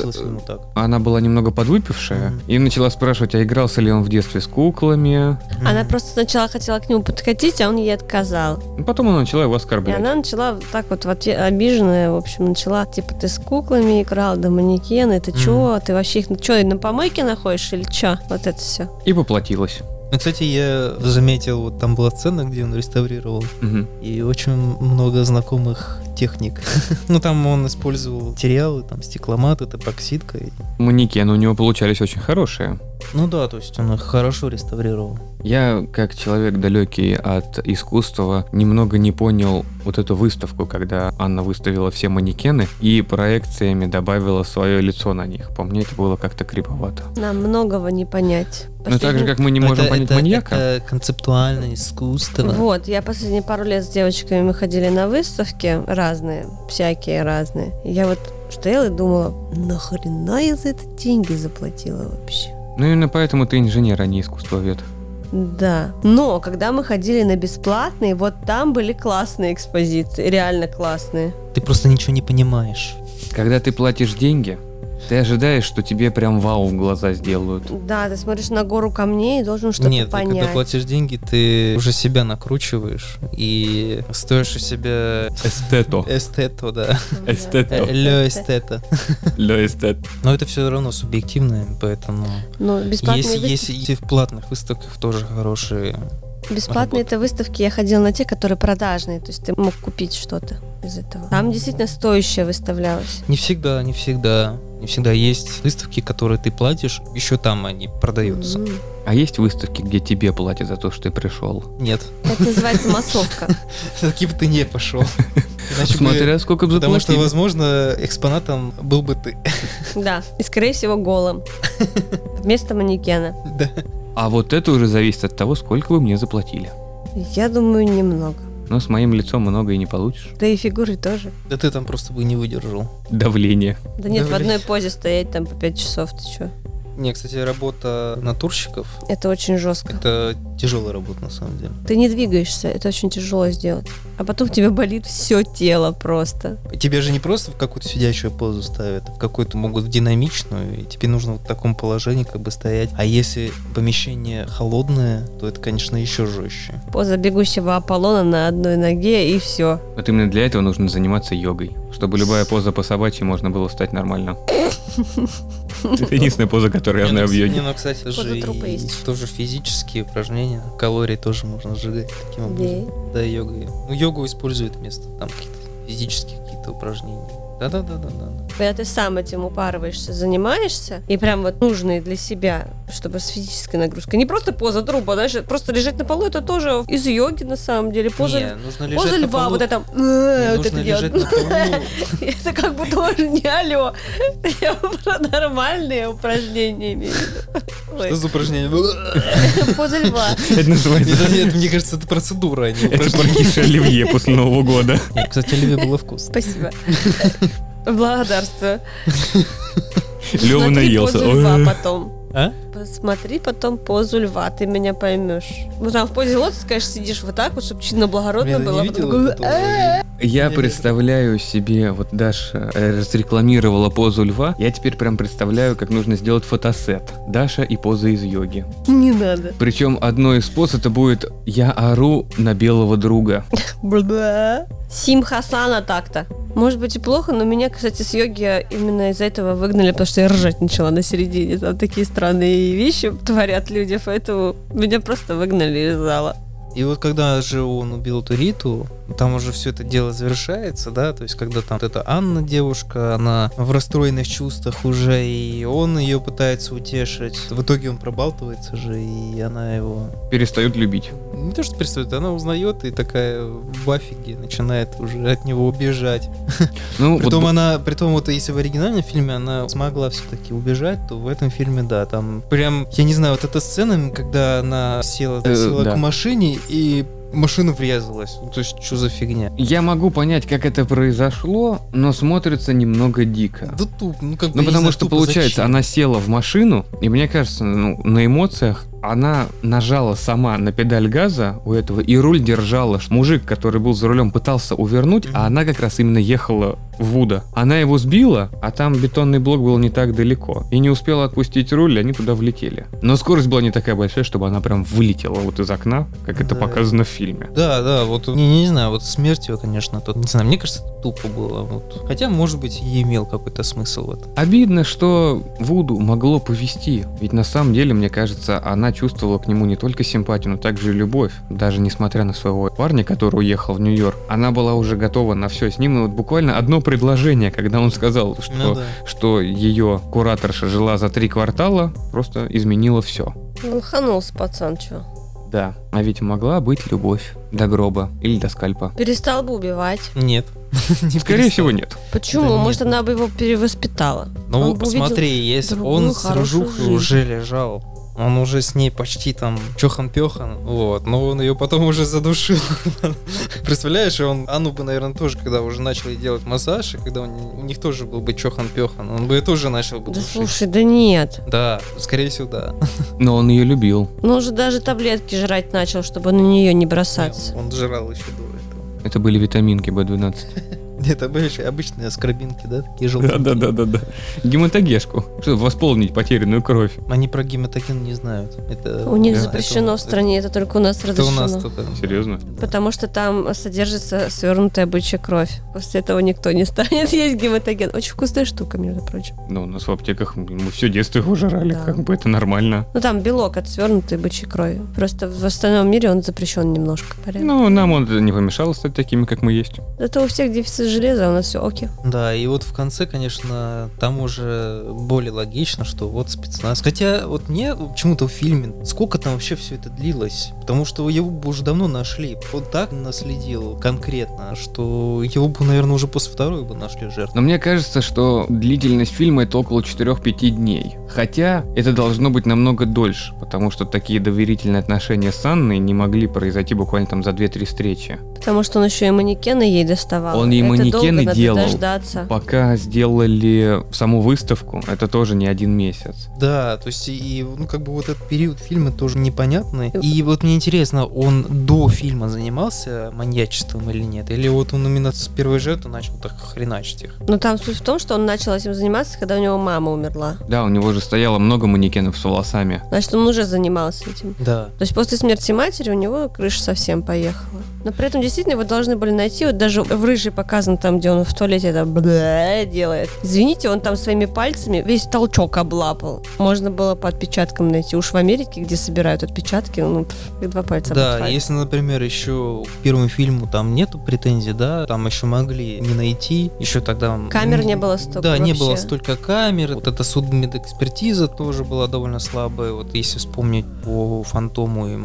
[SPEAKER 3] так.
[SPEAKER 1] она была немного подвыпившая
[SPEAKER 3] Мгм.
[SPEAKER 1] и начала спрашивать, а игрался ли он в детстве с куклами.
[SPEAKER 2] Она
[SPEAKER 3] Мгм.
[SPEAKER 2] просто сначала хотела к нему подкатить, а он ей отказал.
[SPEAKER 1] Ну, Потом она начала его
[SPEAKER 2] И
[SPEAKER 1] оскорблять.
[SPEAKER 2] она начала так вот в ответ, обиженная, в общем, начала, типа, ты с куклами играл, да манекены, ты чё, ты вообще их, чё, на помойке находишь или чё? Вот это все.
[SPEAKER 1] И поплатилась.
[SPEAKER 3] Ну, кстати, я заметил, вот там была сцена, где он реставрировал,
[SPEAKER 1] Мгм.
[SPEAKER 3] и очень много знакомых техник. ну, там он использовал материалы, там, стекломат, это эпоксидка.
[SPEAKER 1] Манекены у него получались очень хорошие.
[SPEAKER 3] Ну да, то есть он их хорошо реставрировал.
[SPEAKER 1] Я, как человек далекий от искусства, немного не понял вот эту выставку, когда Анна выставила все манекены и проекциями добавила свое лицо на них. По мне, это было как-то криповато.
[SPEAKER 2] Нам многого не понять.
[SPEAKER 1] Но так же, как мы не можем
[SPEAKER 3] это-
[SPEAKER 1] понять
[SPEAKER 3] это-
[SPEAKER 1] маньяка.
[SPEAKER 3] Это концептуальное искусство.
[SPEAKER 2] Вот, я последние пару лет с девочками мы ходили на выставки разные, всякие разные. И я вот стояла и думала, нахрена я за это деньги заплатила вообще?
[SPEAKER 1] Ну, именно поэтому ты инженер, а не искусствовед.
[SPEAKER 2] Да. Но когда мы ходили на бесплатные, вот там были классные экспозиции, реально классные.
[SPEAKER 3] Ты просто ничего не понимаешь.
[SPEAKER 1] Когда ты платишь деньги, ты ожидаешь, что тебе прям вау в глаза сделают.
[SPEAKER 2] Да, ты смотришь на гору камней и должен что-то
[SPEAKER 3] Нет, ты
[SPEAKER 2] понять.
[SPEAKER 3] когда платишь деньги, ты уже себя накручиваешь и стоишь у себя
[SPEAKER 1] Эстето.
[SPEAKER 3] эстету, да.
[SPEAKER 1] Эстето.
[SPEAKER 3] Э, Лё эстета.
[SPEAKER 1] Лё эстет.
[SPEAKER 3] Но это все равно субъективно, поэтому
[SPEAKER 2] Ну, бесплатные
[SPEAKER 3] есть,
[SPEAKER 2] выставки.
[SPEAKER 3] есть и в платных выставках тоже хорошие.
[SPEAKER 2] Бесплатные
[SPEAKER 3] работы.
[SPEAKER 2] это выставки я ходила на те, которые продажные, то есть ты мог купить что-то из этого. Там действительно стоящее выставлялось.
[SPEAKER 3] Не всегда, не всегда. Не всегда есть выставки, которые ты платишь, еще там они продаются.
[SPEAKER 2] М.
[SPEAKER 1] А есть выставки, где тебе платят за то, что ты пришел?
[SPEAKER 3] Нет,
[SPEAKER 2] Это называется массовка.
[SPEAKER 3] таки бы ты не пошел.
[SPEAKER 1] Смотря сколько бы
[SPEAKER 3] Потому что, возможно, экспонатом был бы ты.
[SPEAKER 2] Да, и скорее всего голым. Вместо манекена.
[SPEAKER 3] Да.
[SPEAKER 1] А вот это уже зависит от того, сколько вы мне заплатили.
[SPEAKER 2] Я думаю, немного.
[SPEAKER 1] Но с моим лицом много и не получишь.
[SPEAKER 2] Да и фигуры тоже.
[SPEAKER 3] Да ты там просто бы не выдержал.
[SPEAKER 1] Давление.
[SPEAKER 2] Да нет, в
[SPEAKER 3] Да,
[SPEAKER 2] одной позе стоять там по 5 часов, ты чё?
[SPEAKER 3] Не, кстати, работа натурщиков
[SPEAKER 2] Это очень жестко.
[SPEAKER 3] это тяжелая работа на самом деле.
[SPEAKER 2] Ты не двигаешься, это очень тяжело сделать. А потом тебе болит все тело просто.
[SPEAKER 3] И Тебя же не просто в какую-то сидячую позу ставят, а в какую-то могут в динамичную, и тебе нужно вот в таком положении как бы стоять. А если помещение холодное, то это, конечно, еще жестче.
[SPEAKER 2] Поза бегущего Аполлона на одной ноге и все.
[SPEAKER 1] Вот именно для этого нужно заниматься йогой. Чтобы любая поза по собачьей можно было встать нормально. Это единственная поза, которую я
[SPEAKER 3] Не,
[SPEAKER 1] знаю
[SPEAKER 3] ну,
[SPEAKER 1] в йоге.
[SPEAKER 3] Не, ну, кстати, же тоже физические упражнения. Калории тоже можно сжигать таким образом. Да, йогой. Ну, йогу используют вместо там каких-то физических каких-то упражнений. Да-да-да-да-да.
[SPEAKER 2] Когда ты сам этим упарываешься, занимаешься, и прям вот нужные для себя, чтобы с физической нагрузкой. Не просто поза трупа, знаешь, просто лежать на полу, это тоже из йоги на самом деле. Поза,
[SPEAKER 3] Не, нужно лежать
[SPEAKER 2] поза
[SPEAKER 3] на
[SPEAKER 2] льва,
[SPEAKER 3] полу.
[SPEAKER 2] вот это,
[SPEAKER 3] Не,
[SPEAKER 2] э, вот
[SPEAKER 3] нужно
[SPEAKER 2] это
[SPEAKER 3] лежать
[SPEAKER 2] делать.
[SPEAKER 3] на полу.
[SPEAKER 2] Это как бы тоже не алло. Я про нормальные упражнения имею
[SPEAKER 3] Что за упражнение?
[SPEAKER 2] Поза льва.
[SPEAKER 1] Это называется...
[SPEAKER 3] Нет, мне кажется, это процедура, а не
[SPEAKER 1] Это прокисшее оливье после Нового года.
[SPEAKER 3] Кстати, оливье было вкусно.
[SPEAKER 2] Спасибо. Благодарствую.
[SPEAKER 1] Лева наелся.
[SPEAKER 2] позу потом.
[SPEAKER 3] А?
[SPEAKER 2] Посмотри потом позу льва, ты меня поймешь. Ну там в позе лотоса, конечно, сидишь вот так вот, чтобы чинно благородно было. а.
[SPEAKER 1] Я представляю себе, вот Даша э, разрекламировала позу льва, я теперь прям представляю, как нужно сделать фотосет. Даша и поза из йоги.
[SPEAKER 2] Не надо.
[SPEAKER 1] Причем одно из поз это будет «Я ору на белого друга».
[SPEAKER 2] Сим Хасана так-то. Может быть и плохо, но меня, кстати, с йоги именно из-за этого выгнали, потому что я ржать начала на середине. Там такие странные вещи творят люди, поэтому меня просто выгнали из зала.
[SPEAKER 3] И вот когда же он убил эту Риту, там уже все это дело завершается, да, то есть когда там вот эта Анна девушка, она в расстроенных чувствах уже, и он ее пытается утешить. В итоге он пробалтывается же, и она его...
[SPEAKER 1] Перестает любить.
[SPEAKER 3] Не то, что перестает, она узнает и такая в афиге начинает уже от него убежать.
[SPEAKER 1] Ну,
[SPEAKER 3] Притом
[SPEAKER 1] вот,
[SPEAKER 3] она, притом вот если в оригинальном фильме она смогла все-таки убежать, то в этом фильме, да, там прям, я не знаю, вот эта сцена, когда она села,
[SPEAKER 1] Э,
[SPEAKER 3] села
[SPEAKER 1] да.
[SPEAKER 3] к машине и машина врезалась. Ну, То есть, что за фигня?
[SPEAKER 1] я могу понять, как это произошло, но смотрится немного дико.
[SPEAKER 3] Да туп, ну как бы
[SPEAKER 1] Ну, потому
[SPEAKER 3] знаю,
[SPEAKER 1] что,
[SPEAKER 3] тупо
[SPEAKER 1] получается,
[SPEAKER 3] зачем?
[SPEAKER 1] она села в машину, и мне кажется, ну, на эмоциях она нажала сама на педаль газа у этого, и руль держала. Мужик, который был за рулем, пытался увернуть, а она как раз именно ехала в Вуда. Она его сбила, а там бетонный блок был не так далеко. И не успела отпустить руль, и они туда влетели. Но скорость была не такая большая, чтобы она прям вылетела вот из окна, как это
[SPEAKER 3] Да.
[SPEAKER 1] показано в фильме.
[SPEAKER 3] Да, да, вот не, не знаю, вот смерть ее, конечно, тут, не знаю, мне кажется, это тупо было. Вот. Хотя, может быть, и имел какой-то смысл в этом.
[SPEAKER 1] Обидно, что Вуду могло повести, ведь на самом деле, мне кажется, она чувствовала к нему не только симпатию, но также и любовь. Даже несмотря на своего парня, который уехал в Нью-Йорк, она была уже готова на все с ним. И вот буквально одно предложение, когда он сказал, что,
[SPEAKER 3] Ну да.
[SPEAKER 1] что ее кураторша жила за три квартала, просто изменило все.
[SPEAKER 2] Ну, ханулся пацан, чё.
[SPEAKER 1] Да, а ведь могла быть любовь до гроба или до скальпа.
[SPEAKER 2] Перестал бы убивать.
[SPEAKER 3] Нет. Не
[SPEAKER 1] Скорее
[SPEAKER 3] перестал.
[SPEAKER 1] всего, нет.
[SPEAKER 2] Почему?
[SPEAKER 3] Да
[SPEAKER 2] Может,
[SPEAKER 3] нет.
[SPEAKER 2] она бы его перевоспитала.
[SPEAKER 3] Ну, посмотри, если он с рыжухой
[SPEAKER 2] жизнь.
[SPEAKER 3] уже лежал, он уже с ней почти там чохан-пехан, вот, но он ее потом уже задушил. Представляешь, он Анну бы, наверное, тоже, когда уже начали делать массаж, и когда он- у них тоже был бы чохан-пехан, он бы ее тоже начал бы
[SPEAKER 2] Да
[SPEAKER 3] душить.
[SPEAKER 2] слушай, да нет.
[SPEAKER 3] Да, скорее всего, да.
[SPEAKER 1] Но он ее любил.
[SPEAKER 2] Ну, он же даже таблетки жрать начал, чтобы на нее не бросаться.
[SPEAKER 3] Он жрал еще до этого.
[SPEAKER 1] Это были витаминки B12.
[SPEAKER 3] Это обычные аскорбинки, да, такие желтые.
[SPEAKER 1] Да-да-да-да-да. Гематогешку, чтобы восполнить потерянную кровь.
[SPEAKER 3] Они про гематоген не знают. Это,
[SPEAKER 2] У них
[SPEAKER 3] да,
[SPEAKER 2] запрещено
[SPEAKER 3] это-
[SPEAKER 2] в стране, это только у нас
[SPEAKER 3] Это у
[SPEAKER 2] разрешено.
[SPEAKER 3] нас только.
[SPEAKER 1] Серьезно?
[SPEAKER 2] Потому что там содержится свернутая бычья кровь. После этого никто не станет есть гематоген. Очень вкусная штука, между прочим.
[SPEAKER 1] Ну, у нас в аптеках мы все детство его жрали,
[SPEAKER 2] Да.
[SPEAKER 1] как бы это нормально.
[SPEAKER 2] Ну там белок от свернутой бычьей крови. Просто в остальном мире он запрещен немножко. Порядок.
[SPEAKER 1] Ну, нам он не помешал стать такими, как мы есть.
[SPEAKER 2] Зато у всех дефицит железа, а у нас все окей.
[SPEAKER 3] Да, и вот в конце, конечно, там уже более логично, что вот спецназ. Хотя вот мне почему-то в фильме, сколько там вообще все это длилось? Потому что его бы уже давно нашли. Вот так наследил конкретно, что его бы, наверное, уже после второй бы нашли жертву.
[SPEAKER 1] Но мне кажется, что длительность фильма это около 4-5 дней. Хотя это должно быть намного дольше, потому что такие доверительные отношения с Анной не могли произойти буквально там за 2-3 встречи.
[SPEAKER 2] Потому что он еще и манекены ей доставал.
[SPEAKER 1] Он ей
[SPEAKER 2] Это
[SPEAKER 1] манекены
[SPEAKER 2] долго
[SPEAKER 1] делал.
[SPEAKER 2] дождаться.
[SPEAKER 1] Пока сделали саму выставку, это тоже не один месяц.
[SPEAKER 3] Да, то есть и, ну, как бы вот этот период фильма тоже непонятный. И вот мне интересно, он до фильма занимался маньячеством или нет? Или вот он именно с первой жертвы начал так хреначить их?
[SPEAKER 2] Но там суть в том, что он начал этим заниматься, когда у него мама умерла.
[SPEAKER 1] Да, у него же стояло много манекенов с волосами.
[SPEAKER 2] Значит, он уже занимался этим.
[SPEAKER 3] Да.
[SPEAKER 2] То есть после смерти матери у него крыша совсем поехала. Но при этом действительно его должны были найти. Вот даже в рыжий показан там, где он в туалете это делает. Извините, он там своими пальцами весь толчок облапал. Можно было по отпечаткам найти. Уж в Америке, где собирают отпечатки, ну, пф, и два пальца
[SPEAKER 3] Да,
[SPEAKER 2] обозвать.
[SPEAKER 3] если, например, еще к первому фильму там нету претензий, да, там еще могли не найти, еще тогда...
[SPEAKER 2] Камер
[SPEAKER 3] м,
[SPEAKER 2] не было столько
[SPEAKER 3] Да, не
[SPEAKER 2] вообще.
[SPEAKER 3] было столько камер, вот эта судмедэкспертиза тоже была довольно слабая, вот если вспомнить по Фантому и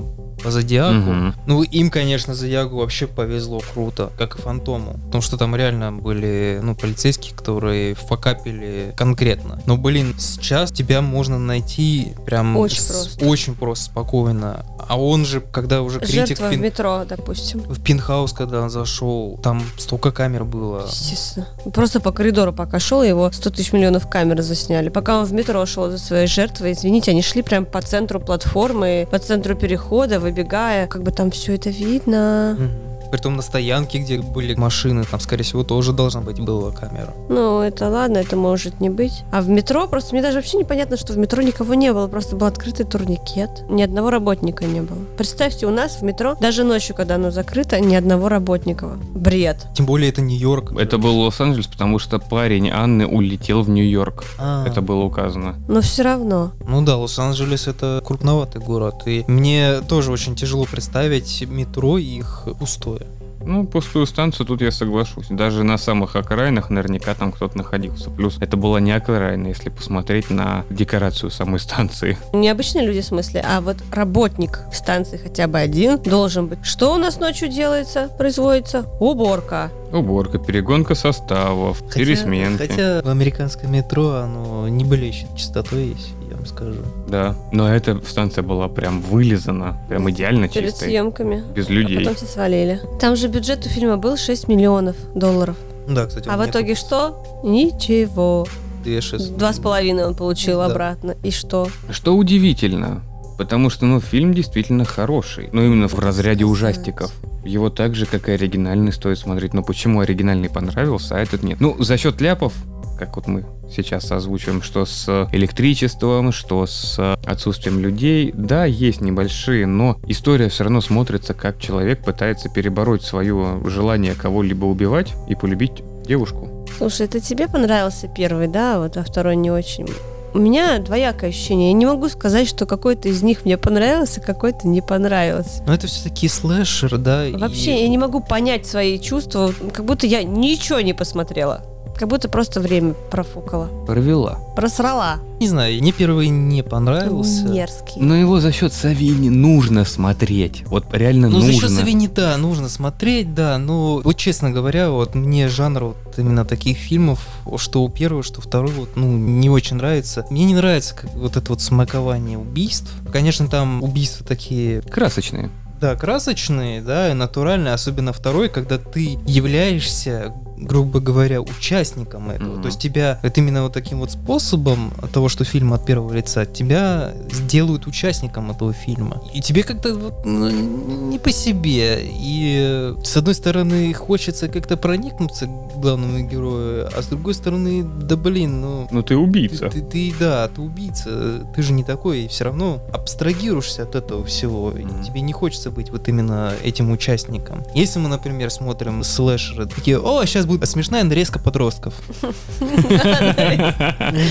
[SPEAKER 3] по Зодиаку.
[SPEAKER 1] Мгм.
[SPEAKER 3] Ну, им, конечно, Зодиаку вообще повезло круто, как и Фантому. Потому что там реально были, ну, полицейские, которые факапили конкретно. Но, блин, сейчас тебя можно найти прям
[SPEAKER 2] Очень
[SPEAKER 3] с-
[SPEAKER 2] просто.
[SPEAKER 3] очень просто, спокойно. А он же, когда уже критик
[SPEAKER 2] Жертва
[SPEAKER 3] в,
[SPEAKER 2] в
[SPEAKER 3] пин-
[SPEAKER 2] метро, допустим.
[SPEAKER 3] в пентхаус, когда он зашел, там столько камер было.
[SPEAKER 2] Естественно. Просто по коридору пока шел, его 100 тысяч миллионов камер засняли. Пока он в метро шел за своей жертвой, извините, они шли прям по центру платформы, по центру перехода, выбегая. Как бы там все это видно.
[SPEAKER 3] Мгм. Притом на стоянке, где были машины, там, скорее всего, тоже должна быть была камера.
[SPEAKER 2] Ну, это ладно, это может не быть. А в метро просто мне даже вообще непонятно, что в метро никого не было. Просто был открытый турникет. Ни одного работника не было. Представьте, у нас в метро, даже ночью, когда оно закрыто, ни одного работника. Бред.
[SPEAKER 3] Тем более это Нью-Йорк.
[SPEAKER 1] Это был Лос-Анджелес, потому что парень Анны улетел в Нью-Йорк.
[SPEAKER 3] А,
[SPEAKER 1] Это было указано.
[SPEAKER 2] Но все равно.
[SPEAKER 3] Ну да, Лос-Анджелес это крупноватый город. И мне тоже очень тяжело представить метро и их пустое.
[SPEAKER 1] Ну, пустую станцию тут я соглашусь. Даже на самых окраинах наверняка там кто-то находился. Плюс это была не окраина, если посмотреть на декорацию самой станции.
[SPEAKER 2] Не обычные люди в смысле, а вот работник станции хотя бы один должен быть. Что у нас ночью делается, производится? Уборка.
[SPEAKER 1] Уборка, перегонка составов, пересменки.
[SPEAKER 3] хотя в американском метро оно не блещет чистотой, я вам скажу.
[SPEAKER 1] Да. Но эта станция была прям вылизана, прям идеально
[SPEAKER 2] Перед
[SPEAKER 1] чистой.
[SPEAKER 2] съемками.
[SPEAKER 1] Без
[SPEAKER 2] А
[SPEAKER 1] людей.
[SPEAKER 2] потом все свалили. Там же бюджет у фильма был 6 миллионов долларов.
[SPEAKER 3] Да, кстати.
[SPEAKER 2] А в итоге
[SPEAKER 3] тут
[SPEAKER 2] что? Ничего.
[SPEAKER 3] Две шест-
[SPEAKER 2] Два с половиной он получил
[SPEAKER 3] Да.
[SPEAKER 2] обратно. И что?
[SPEAKER 1] Что удивительно, потому что, ну, фильм действительно хороший. Но именно в разряде ужастиков. Его так же, как и оригинальный, стоит смотреть. Но почему оригинальный понравился, а этот нет? Ну, за счет ляпов, как вот мы сейчас озвучиваем, что с электричеством, что с отсутствием людей, да, есть небольшие, но история все равно смотрится, как человек пытается перебороть свое желание кого-либо убивать и полюбить девушку.
[SPEAKER 2] Слушай, это тебе понравился первый, да? Вот, а второй не очень. У меня двоякое ощущение. Я не могу сказать, что какой-то из них мне понравился, какой-то не понравился.
[SPEAKER 3] Но это все-таки слэшер, да? и-
[SPEAKER 2] Вообще, я не могу понять свои чувства, как будто я ничего не посмотрела. Как будто просто время профукала.
[SPEAKER 1] Провела.
[SPEAKER 2] Просрала.
[SPEAKER 3] Не знаю, мне первый не понравился.
[SPEAKER 2] Мерзкий.
[SPEAKER 1] Но его за счет Савини нужно смотреть. Вот реально
[SPEAKER 3] Ну, за
[SPEAKER 1] нужно.
[SPEAKER 3] счет Савини, да, нужно смотреть, да, но вот честно говоря, вот мне жанр вот именно таких фильмов, что у первого, что второй, вот, ну, не очень нравится. Мне не нравится как, вот это вот смакование убийств. Конечно, там убийства такие
[SPEAKER 1] Красочные.
[SPEAKER 3] Да, красочные, да, и натуральные, особенно второй, когда ты являешься, грубо говоря, участником этого.
[SPEAKER 1] Мгм.
[SPEAKER 3] То есть тебя, это именно вот таким вот способом от того, что фильм от первого лица, тебя сделают участником этого фильма. И тебе как-то вот ну, не по себе. И с одной стороны хочется как-то проникнуться к главному герою, а с другой стороны, да блин, ну...
[SPEAKER 1] Ну ты убийца.
[SPEAKER 3] Ты, ты- ты, да, ты убийца, ты же не такой, и все равно абстрагируешься от этого всего,
[SPEAKER 1] Мгм.
[SPEAKER 3] тебе не хочется быть вот именно этим участником. Если мы, например, смотрим слэшеры, такие, о, сейчас будет смешная нарезка подростков.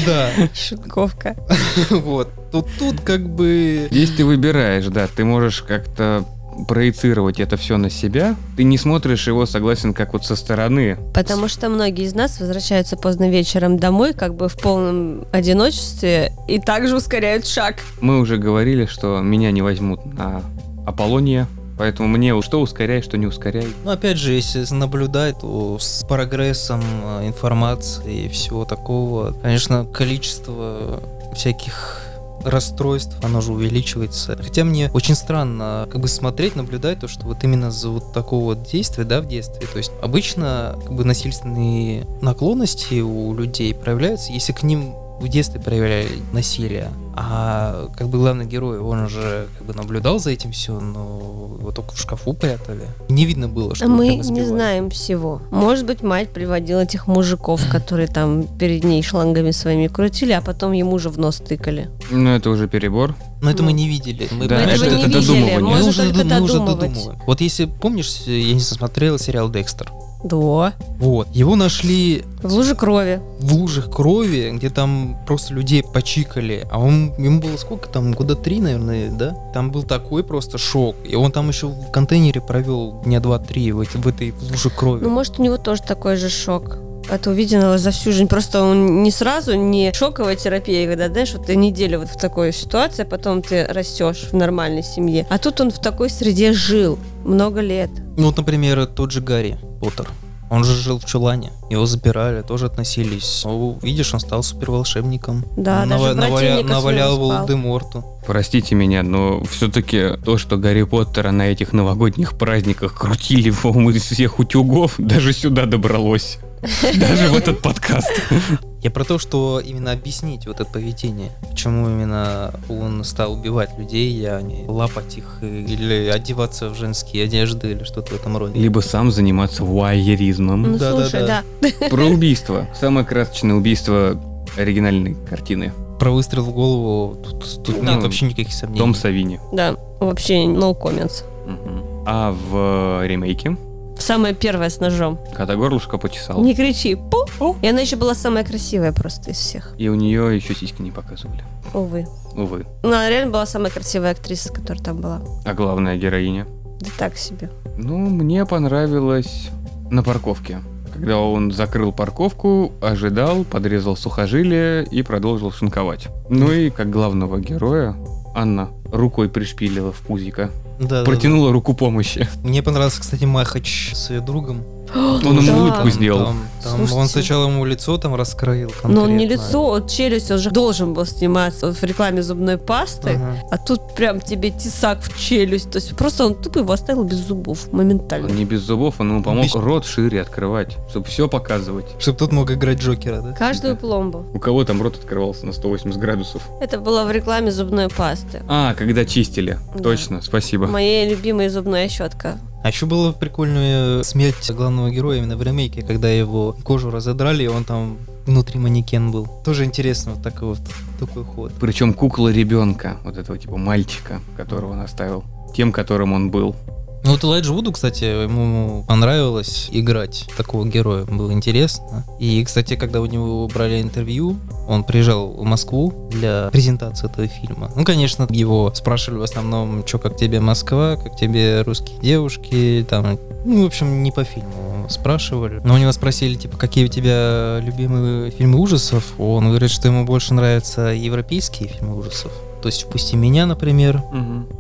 [SPEAKER 3] Да,
[SPEAKER 2] Шутковка.
[SPEAKER 3] вот. То тут как бы...
[SPEAKER 1] Здесь ты выбираешь, да, ты можешь как-то проецировать это все на себя. Ты не смотришь его, согласен, как вот со стороны.
[SPEAKER 2] Потому что многие из нас возвращаются поздно вечером домой, как бы в полном одиночестве, и также ускоряют шаг.
[SPEAKER 1] Мы уже говорили, что меня не возьмут на Аполлония, поэтому мне что ускоряй, что не ускоряй.
[SPEAKER 3] Ну, опять же, если наблюдать, то с прогрессом э, информации и всего такого, конечно, количество всяких расстройств, оно же увеличивается. Хотя мне очень странно как бы смотреть, наблюдать то, что вот именно за вот такого вот действия, да, в детстве. То есть обычно как бы насильственные наклонности у людей проявляются, если к ним в детстве проявляли насилие. А как бы главный герой, он же как бы наблюдал за этим все, но его только в шкафу прятали. Не видно было, что его
[SPEAKER 2] Мы не знаем всего. Может быть, мать приводила этих мужиков, которые там перед ней шлангами своими крутили, а потом ему же в нос тыкали.
[SPEAKER 1] Но это уже перебор.
[SPEAKER 3] Но это
[SPEAKER 2] Ну.
[SPEAKER 3] мы не видели. Мы
[SPEAKER 1] Да,
[SPEAKER 2] этого
[SPEAKER 1] это-
[SPEAKER 2] не
[SPEAKER 1] это
[SPEAKER 2] видели,
[SPEAKER 1] додумывание.
[SPEAKER 3] Мы уже, мы уже додумываем. Вот если помнишь, я не смотрел сериал Декстер.
[SPEAKER 2] Да.
[SPEAKER 3] Вот. Его нашли
[SPEAKER 2] В луже крови.
[SPEAKER 3] в лужах крови, где там просто людей почикали. А он, ему было сколько там, года три, наверное, да? Там был такой просто шок. И он там еще в контейнере провел дня два-три в, в этой луже крови.
[SPEAKER 2] Ну, может, у него тоже такой же шок от увиденного за всю жизнь. Просто он не сразу, не шоковая терапия, когда, знаешь, вот ты неделю вот в такой ситуации, а потом ты растешь в нормальной семье. А тут он в такой среде жил много лет.
[SPEAKER 3] Ну, вот, например, тот же Гарри Поттер. Он же жил в чулане. Его забирали, тоже относились. Ну, видишь, он стал суперволшебником.
[SPEAKER 2] Да,
[SPEAKER 3] Нава-
[SPEAKER 2] даже
[SPEAKER 3] наваля- навалял. Волдеморту.
[SPEAKER 1] Простите меня, но все-таки то, что Гарри Поттера на этих новогодних праздниках крутили, по-моему, из всех утюгов, даже сюда добралось. Даже в этот подкаст.
[SPEAKER 3] Я про то, что именно объяснить вот это поведение. Почему именно он стал убивать людей, а не лапать их или одеваться в женские одежды или что-то в этом роде.
[SPEAKER 1] Либо сам заниматься вайеризмом.
[SPEAKER 2] Ну,
[SPEAKER 3] Да-да-да.
[SPEAKER 2] слушай, да.
[SPEAKER 1] Про убийство. Самое красочное убийство оригинальной картины.
[SPEAKER 3] Про выстрел в голову тут, тут
[SPEAKER 1] Ну,
[SPEAKER 3] нет вообще никаких сомнений.
[SPEAKER 1] Том Савини.
[SPEAKER 2] Да, вообще no comments.
[SPEAKER 1] Мгм. А в ремейке
[SPEAKER 2] Самое первое с ножом.
[SPEAKER 1] когда горлышко почесал.
[SPEAKER 2] Не кричи. Пу. И она еще была самая красивая просто из всех.
[SPEAKER 1] И у нее еще сиськи не показывали.
[SPEAKER 2] Увы.
[SPEAKER 1] Увы.
[SPEAKER 2] Но она реально была самая красивая актриса, которая там была.
[SPEAKER 1] А главная героиня.
[SPEAKER 2] Да так себе.
[SPEAKER 1] Ну, мне понравилось на парковке. Когда он закрыл парковку, ожидал, подрезал сухожилие и продолжил шинковать. Ну и как главного героя Анна рукой пришпилила в пузико.
[SPEAKER 3] Да, да,
[SPEAKER 1] Протянула руку помощи.
[SPEAKER 3] да. Мне понравился, кстати, Махач с ее другом.
[SPEAKER 1] Он ему улыбку сделал.
[SPEAKER 3] Там, там
[SPEAKER 2] Слушайте.
[SPEAKER 3] он сначала ему лицо там раскроил
[SPEAKER 2] Но он не
[SPEAKER 3] конкретно.
[SPEAKER 2] лицо, вот челюсть, он же должен был сниматься в рекламе зубной пасты.
[SPEAKER 3] Ага.
[SPEAKER 2] А тут прям тебе тесак в челюсть. То есть просто он тупо его оставил без зубов моментально.
[SPEAKER 1] Он не без зубов, он ему помог
[SPEAKER 3] Без-
[SPEAKER 1] рот шире открывать, чтобы все показывать.
[SPEAKER 3] Чтоб тот мог играть Джокера, да?
[SPEAKER 2] Каждую
[SPEAKER 1] Да.
[SPEAKER 2] пломбу.
[SPEAKER 1] У кого там рот открывался на 180 градусов?
[SPEAKER 2] Это было в рекламе зубной пасты.
[SPEAKER 1] А, когда чистили.
[SPEAKER 2] Да.
[SPEAKER 1] Точно, спасибо.
[SPEAKER 2] Моя любимая зубная щетка.
[SPEAKER 3] А еще была прикольная смерть главного героя именно в ремейке, когда его кожу разодрали, и он там внутри манекен был. Тоже интересно, вот такой вот такой ход.
[SPEAKER 1] Причем кукла ребенка, вот этого типа мальчика, которого он оставил. Тем, которым он был.
[SPEAKER 3] Ну вот Элайджа Вуду, кстати, ему понравилось играть такого героя, было интересно. И, кстати, когда у него брали интервью, он приезжал в Москву для презентации этого фильма. Ну, конечно, его спрашивали в основном, что как тебе Москва, как тебе русские девушки, там, ну, в общем, не по фильму спрашивали. Но у него спросили, типа, какие у тебя любимые фильмы ужасов. Он говорит, что ему больше нравятся европейские фильмы ужасов. То есть «Впусти меня», например,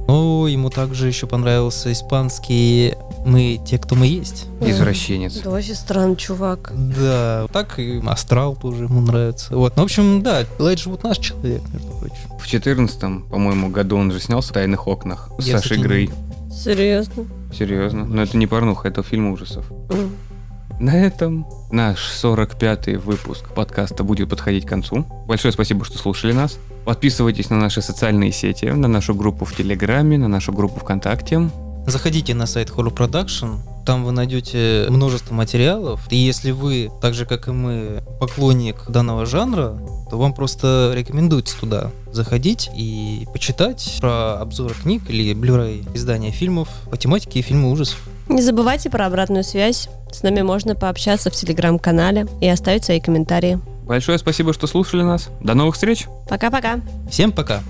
[SPEAKER 3] но ему также еще понравился испанский «Мы те, кто мы есть».
[SPEAKER 1] Извращенец.
[SPEAKER 2] Да вообще странный чувак.
[SPEAKER 3] Да, так и «Астрал» тоже ему нравится. Вот, ну, в общем, да, Элайджа вот наш человек, между прочим.
[SPEAKER 1] В четырнадцатом, по-моему, году он же снялся в «Тайных окнах» с
[SPEAKER 3] Я,
[SPEAKER 1] Сашей
[SPEAKER 3] кстати,
[SPEAKER 1] Грей.
[SPEAKER 2] Серьезно.
[SPEAKER 1] Серьезно. Но это не порнуха, это фильм ужасов.
[SPEAKER 2] М.
[SPEAKER 1] На этом наш 45-й выпуск подкаста будет подходить к концу. Большое спасибо, что слушали нас. Подписывайтесь на наши социальные сети, на нашу группу в Телеграме, на нашу группу ВКонтакте.
[SPEAKER 3] Заходите на сайт Horror Production, там вы найдете множество материалов. И если вы, так же как и мы, поклонник данного жанра, то вам просто рекомендуется туда заходить и почитать про обзоры книг или Blu-ray издания фильмов по тематике фильма ужасов.
[SPEAKER 2] Не забывайте про обратную связь. С нами можно пообщаться в телеграм-канале и оставить свои комментарии.
[SPEAKER 1] Большое спасибо, что слушали нас. До новых встреч!
[SPEAKER 2] Пока-пока.
[SPEAKER 3] Всем пока!